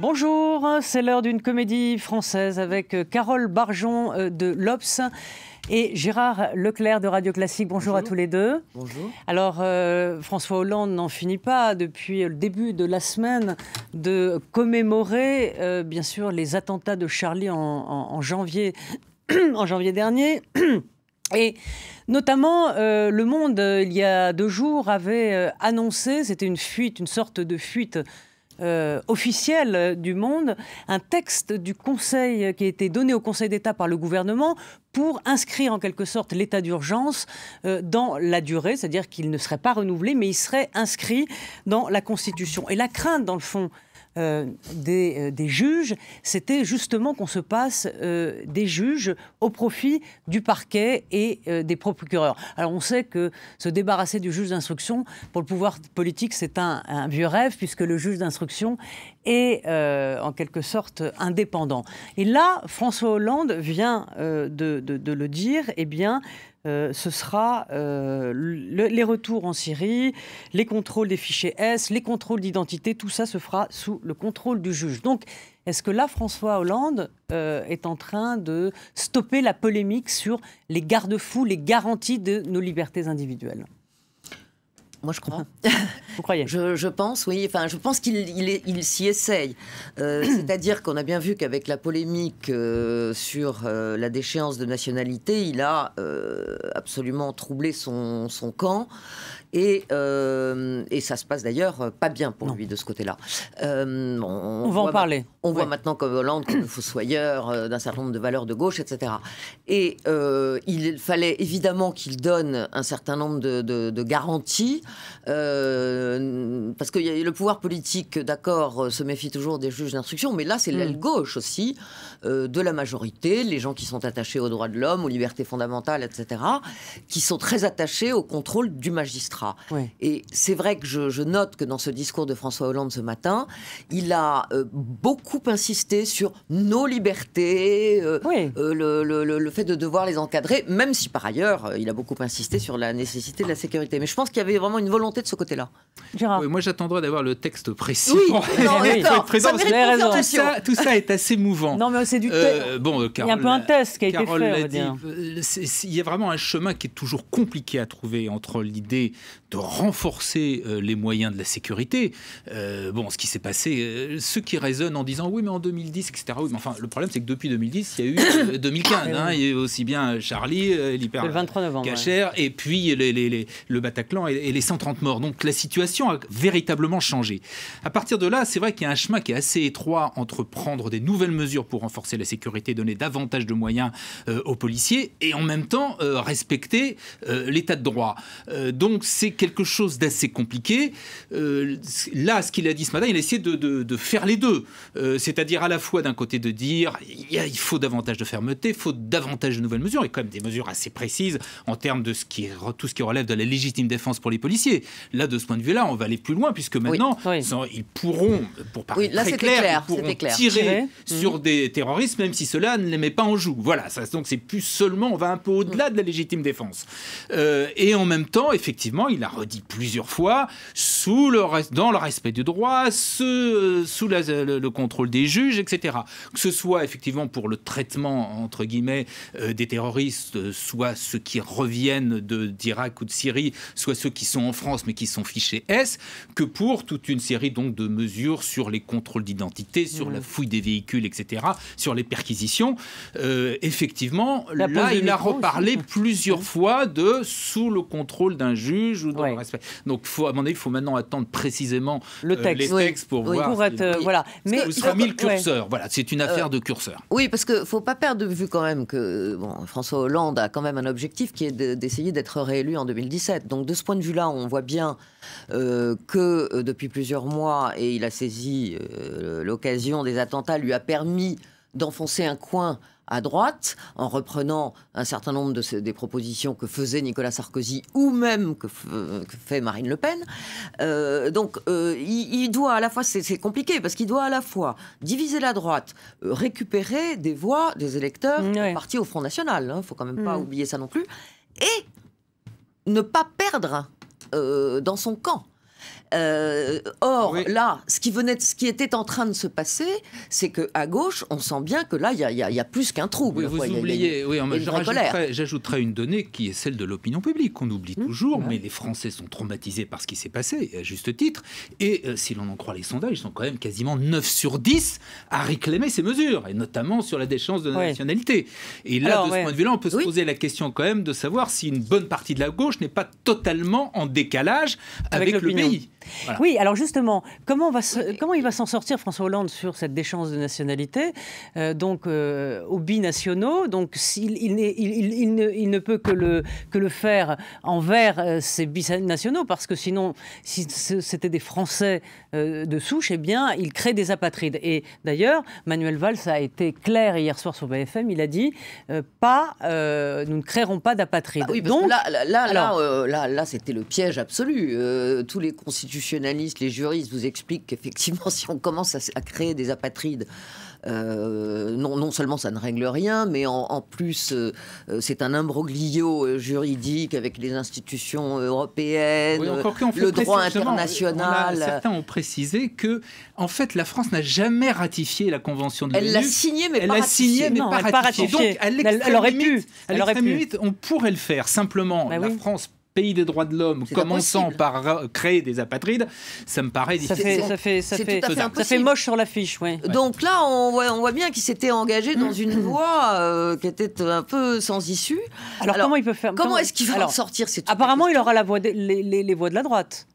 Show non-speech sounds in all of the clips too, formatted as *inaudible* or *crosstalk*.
Bonjour, c'est l'heure d'une comédie française avec euh, Carole Barjon euh, de l'Obs et Gérard Leclerc de Radio Classique. Bonjour, à tous les deux. Bonjour. Alors, euh, François Hollande n'en finit pas depuis le début de la semaine de commémorer, bien sûr, les attentats de Charlie en, janvier, *clears throat* en janvier dernier. Et notamment, Le Monde, il y a deux jours, avait annoncé, c'était une fuite, une sorte de fuite euh, officiel du monde, un texte du Conseil qui a été donné au Conseil d'État par le gouvernement pour inscrire en quelque sorte l'état d'urgence euh, dans la durée, c'est-à-dire qu'il ne serait pas renouvelé, mais il serait inscrit dans la Constitution. Et la crainte, dans le fond, euh, euh, des, juges, c'était justement qu'on se passe euh, des juges au profit du parquet et des procureurs. Alors on sait que se débarrasser du juge d'instruction, pour le pouvoir politique, c'est un, vieux rêve, puisque le juge d'instruction est en quelque sorte indépendant. Et là, François Hollande vient de, de, le dire, eh bien, euh, ce sera euh, les retours en Syrie, les contrôles des fichiers S, les contrôles d'identité, tout ça se fera sous le contrôle du juge. Donc, est-ce que là, François Hollande euh, est en train de stopper la polémique sur les garde-fous, les garanties de nos libertés individuelles? Moi, je crois. *laughs* Vous croyez? Je, pense, oui. Enfin, je pense qu'il il, s'y essaye. Euh, *clears throat* c'est-à-dire qu'on a bien vu qu'avec la polémique euh, sur euh, la déchéance de nationalité, il a absolument troublé son, son camp. Et, et ça se passe d'ailleurs pas bien pour lui de ce côté-là. On, va en parler. On voit maintenant comme Hollande comme le fossoyeur d'un certain nombre de valeurs de gauche, etc. Et il fallait évidemment qu'il donne un certain nombre de, de, garanties, parce que le pouvoir politique, d'accord, se méfie toujours des juges d'instruction, mais là c'est l'aile mm. gauche aussi de la majorité, les gens qui sont attachés aux droits de l'homme, aux libertés fondamentales, etc., qui sont très attachés au contrôle du magistrat. Et c'est vrai que je, note que dans ce discours de François Hollande ce matin, il a euh, beaucoup insisté sur nos libertés, euh, euh, le, fait de devoir les encadrer, même si par ailleurs, il a beaucoup insisté sur la nécessité de la sécurité. Mais je pense qu'il y avait vraiment une volonté de ce côté-là. moi, j'attendrai d'avoir le texte précis. Oui, *laughs* non, présent, tout, ça, tout ça est assez mouvant. Non, mais c'est du bon, Il y a un peu un test qui a été fait. il y a vraiment un chemin qui est toujours compliqué à trouver entre l'idée de renforcer euh, les moyens de la sécurité. Euh, bon, ce qui s'est passé, euh, ceux qui raisonnent en disant oui, mais en 2010, etc. Oui, mais enfin, le problème, c'est que depuis 2010, il y a eu *coughs* 2015. Hein, il y a eu aussi bien Charlie, l'hyper Cacher, et puis les, le Bataclan et, les 130 morts. Donc la situation a véritablement changé. À partir de là, c'est vrai qu'il y a un chemin qui est assez étroit entre prendre des nouvelles mesures pour renforcer la sécurité, donner davantage de moyens aux policiers, et en même temps respecter l'état de droit. donc c'est quelque chose d'assez compliqué. Euh, là, ce qu'il a dit ce matin, il a essayé de, faire les deux. Euh, c'est-à-dire à la fois d'un côté de dire il faut davantage de fermeté, il faut davantage de nouvelles mesures, et quand même des mesures assez précises en termes de tout ce qui relève de la légitime défense pour les policiers. Là, de ce point de vue-là, on va aller plus loin, puisque maintenant, ils pourront, pour parler très clair, ils pourront tirer sur mhm. des terroristes, même si cela ne les met pas en joue. Voilà, ça, donc c'est plus seulement, on va un peu au-delà de la légitime défense. Euh, et en même temps, effectivement, il a redit plusieurs fois, sous le, dans le respect du droit, sous, le, contrôle des juges, etc. Que ce soit effectivement pour le traitement, entre guillemets, euh, des terroristes, euh, soit ceux qui reviennent d'Irak ou de Syrie, soit ceux qui sont en France mais qui sont fichés S, que pour toute une série donc de mesures sur les contrôles d'identité, sur la fouille des véhicules, etc., sur les perquisitions. Euh, effectivement, là, il a reparlé plusieurs *laughs* fois de sous le contrôle d'un juge ou respect. Donc, faut, à mon avis, il faut maintenant attendre précisément le euh, texte. les textes pour voir. Pour être, euh, voilà. Mais où sera mis le curseur. Voilà, c'est une affaire de curseur. Oui, parce qu'il faut pas perdre de vue quand même que bon, François Hollande a quand même un objectif qui est d'essayer d'être réélu en 2017. Donc, de ce point de vue-là, on voit bien euh, que depuis plusieurs mois, et il a saisi l'occasion des attentats, lui a permis d'enfoncer un coin à droite, en reprenant un certain nombre de des propositions que faisait Nicolas Sarkozy ou même que, fait Marine Le Pen. Euh, donc, euh, il, doit à la fois, c'est compliqué parce qu'il doit à la fois diviser la droite, euh, récupérer des voix des électeurs partis au Front National. Il hein, ne faut quand même pas mm. oublier ça non plus, et ne pas perdre dans son camp. Euh, or, là, ce qui, venait ce qui était en train de se passer, c'est qu'à gauche, on sent bien que là, il y, a plus qu'un trouble. vous oubliez, oui, j'ajouterais une donnée qui est celle de l'opinion publique, qu'on oublie mmh. toujours, mais les Français sont traumatisés par ce qui s'est passé, à juste titre. Et euh, si l'on en croit les sondages, ils sont quand même quasiment 9 sur 10 à réclamer ces mesures, et notamment sur la déchéance de la nationalité. Et là, de ce point de vue-là, on peut se poser la question quand même de savoir si une bonne partie de la gauche n'est pas totalement en décalage avec, le pays. Oui, alors justement, comment, va comment il va s'en sortir François Hollande sur cette déchéance de nationalité, euh, donc euh, aux binationaux? Donc il, il, il, ne, il, ne, peut que le, que le faire envers euh, ces binationaux, parce que sinon, si c'était des Français de souche, eh bien, il crée des apatrides. Et d'ailleurs, Manuel Valls a été clair hier soir sur BFM, il a dit pas, nous ne créerons pas d'apatrides. Ah oui, donc, là, là, là, là, là, c'était le piège absolu. tous les constitutionnalistes, les juristes vous expliquent qu'effectivement, *laughs* si on commence à, créer des apatrides, euh, non, non, seulement ça ne règle rien, mais en, plus euh, euh, c'est un imbroglio juridique avec les institutions européennes, le droit international. certains ont précisé que, en fait, la France n'a jamais ratifié la convention de l'ONU. Elle l'a signée, mais elle pas l'a signée, mais pas, ratifiée. Donc, elle, aurait pu. Elle aurait pu. on pourrait le faire. Simplement, bah la France pays des droits de l'homme, commençant par créer des apatrides, ça me paraît difficile. Ça fait, ça fait, ça fait, moche sur l'affiche, oui. Donc là, on voit, on voit bien qu'il s'était engagé dans une *clears throat* voie euh, qui était un peu sans issue. Alors, comment il peut faire Comment, est-ce qu'il va en sortir Apparemment, il aura la voix les, les voix de la droite.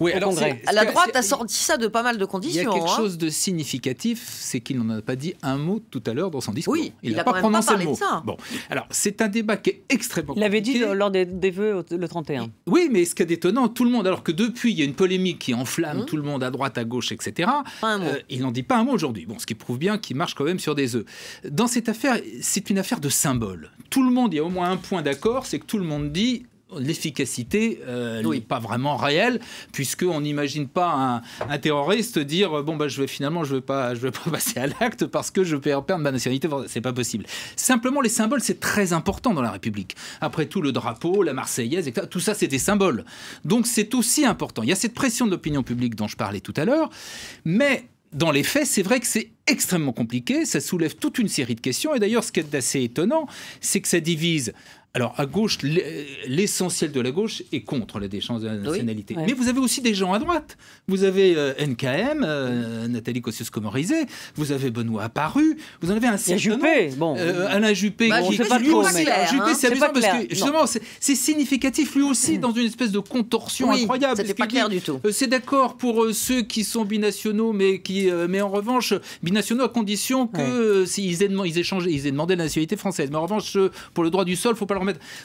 Oui, alors la droite a sorti ça de pas mal de conditions. Il y a quelque hein. chose de significatif, c'est qu'il n'en a pas dit un mot tout à l'heure dans son discours. Oui, il n'a pas prononcé le mot. Ça. Bon, alors c'est un débat qui est extrêmement. Il l'avait dit lors des, vœux le 31. Oui, mais ce qui est étonnant, tout le monde, alors que depuis il y a une polémique qui enflamme hum. tout le monde à droite, à gauche, etc. Euh, il n'en dit pas un mot aujourd'hui. Bon, ce qui prouve bien qu'il marche quand même sur des œufs. Dans cette affaire, c'est une affaire de symbole. Tout le monde, il y a au moins un point d'accord, c'est que tout le monde dit l'efficacité euh, n'est pas vraiment réelle puisqu'on n'imagine pas un, terroriste dire bon bah je vais finalement je vais pas je vais pas *laughs* passer à l'acte parce que je vais perdre ma nationalité. C'est pas possible. Simplement les symboles c'est très important dans la République. Après tout le drapeau la Marseillaise etc. tout ça c'est des symboles. Donc c'est aussi important. Il y a cette pression de l'opinion publique dont je parlais tout à l'heure mais dans les faits, c'est vrai que c'est extrêmement compliqué, ça soulève toute une série de questions, et d'ailleurs ce qui est assez étonnant, c'est que ça divise alors, à gauche, l'essentiel de la gauche est contre la déchéance de la nationalité. Mais vous avez aussi des gens à droite. Vous avez euh, NKM, euh, Nathalie Kosciusko-Morizet, vous avez Benoît Apparu, vous en avez un certain Juppé, bon. Euh, Alain Juppé, bah, qui, pas trop, mais... Juppé, c'est amusant parce que justement, c'est significatif lui aussi dans une espèce de contorsion incroyable. C'était pas clair du tout. c'est d'accord pour ceux qui sont binationaux, mais qui, mais en revanche, binationaux à condition que s'ils aient, ils ils aient demandé la nationalité française. Mais en revanche, pour le droit du sol, faut pas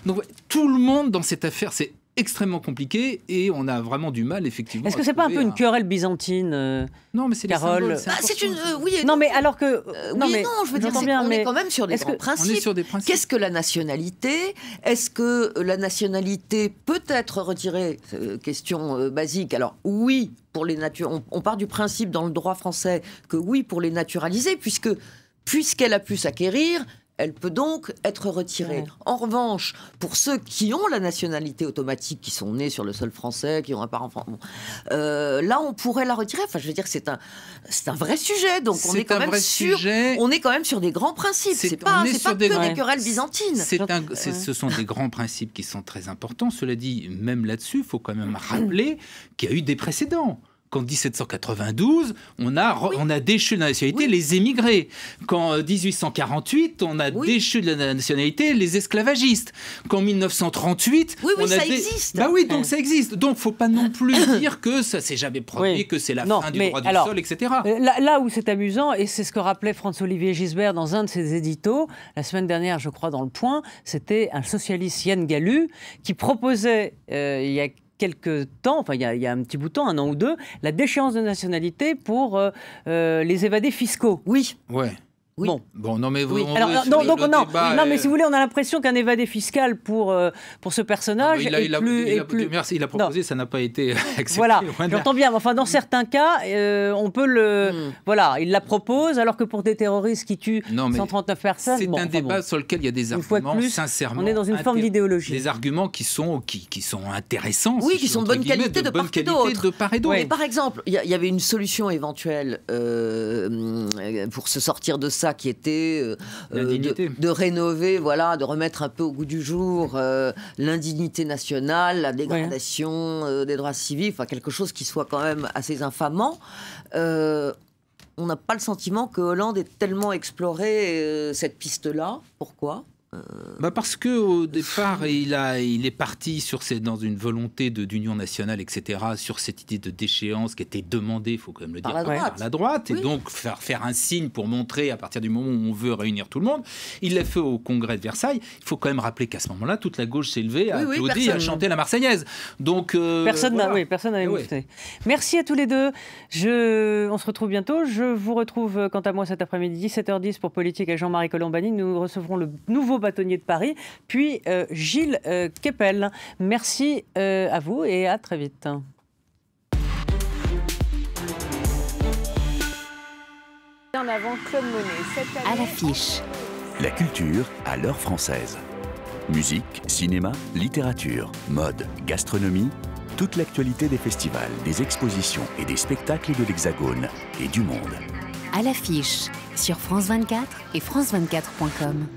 donc tout le monde dans cette affaire, c'est extrêmement compliqué et on a vraiment du mal effectivement. Est-ce que c'est pas un peu une querelle byzantine euh, Non, mais c'est Carole. c'est une euh, oui. non, mais alors que euh, non, mais non, je veux dire, on est quand même sur des grands principes. On est sur des principes. Qu'est-ce que la nationalité? Est-ce que la nationalité peut être retirée? Question basique. Alors oui, pour les nature, on, on part du principe dans le droit français que oui pour les naturaliser, puisque puisqu'elle a pu s'acquérir, elle peut donc être retirée. En revanche, pour ceux qui ont la nationalité automatique, qui sont nés sur le sol français, qui ont un parent français, euh, là on pourrait la retirer. Enfin, je veux dire, c'est un, c'est un vrai sujet. Donc on est quand même sur, on est quand même sur des grands principes. C'est pas, pas que des, querelles byzantines. ce sont des grands principes qui sont très importants. Cela dit, même là-dessus, il faut quand même rappeler qu'il y a eu des précédents qu'en 1792, on a, on a déchu de la nationalité les émigrés. Qu'en 1848, on a déchu de la nationalité les esclavagistes. Qu'en 1938, oui, on a ça existe. Bah oui, donc ça existe. Donc faut pas non plus *coughs* dire que ça s'est jamais produit, que c'est la fin du droit du sol, etc. Euh, là, là où c'est amusant, et c'est ce que rappelait François-Olivier Gisbert dans un de ses éditos, la semaine dernière, je crois, dans Le Point, c'était un socialiste Yann Galu qui proposait, euh, il y a quelques temps, enfin il y, a, un petit bout de temps, un an ou deux, la déchéance de nationalité pour euh, euh, les évadés fiscaux. Oui. Ouais. Oui. Bon. Bon, non, mais vous. Oui. on Alors, non, le- donc, le non, débat non, est- mais si vous voulez, on a l'impression qu'un évadé fiscal pour, euh, pour ce personnage il a, est il a- plus. il est a- plus- merci, il a proposé, ça n'a pas été *laughs* accepté. Voilà, de j'entends bien. mais Enfin, dans certains cas, euh, on peut le. Mm. Voilà, il la propose, alors que pour des terroristes qui tuent Non, mais 139 personnes. C'est bon, un enfin, débat bon. sur lequel il y a des Une fois de arguments plus, sincèrement. on est dans une forme d'idéologie. Des arguments qui sont, qui, qui sont intéressants. Oui, si qui sont de bonne qualité de bonne part et qualité d'autre. de part et d'autre. Oui. Mais par exemple, il y, avait une solution éventuelle euh, pour se sortir de ça qui était euh, euh, de, de rénover, voilà, de remettre un peu au goût du jour euh, l'indignité nationale, la dégradation des droits civils, enfin quelque chose qui soit quand même assez infamant. On n'a pas le sentiment que Hollande ait tellement exploré euh, cette piste-là. Pourquoi? Bah parce que au départ, il a, il est parti sur dans une volonté d'union nationale, etc. Sur cette idée de déchéance qui était demandée, il faut quand même le Par dire, la droite. par la droite, Oui. et donc faire faire un signe pour montrer à partir du moment où on veut réunir tout le monde. Il l'a fait au Congrès de Versailles. Il faut quand même rappeler qu'à ce moment-là, toute la gauche s'est levée, a Oui, oui, applaudi, a personne. chanté la Marseillaise. Donc euh, Personne n'a voilà. oui, personne n'avait Eh. Merci à tous les deux. Je, on se retrouve bientôt. Je vous retrouve euh, quant à moi cet après-midi 17h10 pour Politique avec Jean-Marie Colombani. Nous recevrons le nouveau bâtonnier de Paris, puis euh, Gilles euh, Kepel. Merci euh, à vous et à très vite. En avant Claude Monet. Cette À l'affiche. La culture à l'heure française. Musique, cinéma, littérature, mode, gastronomie, toute l'actualité des festivals, des expositions et des spectacles de l'Hexagone et du monde. À l'affiche. Sur France 24 et France24.com.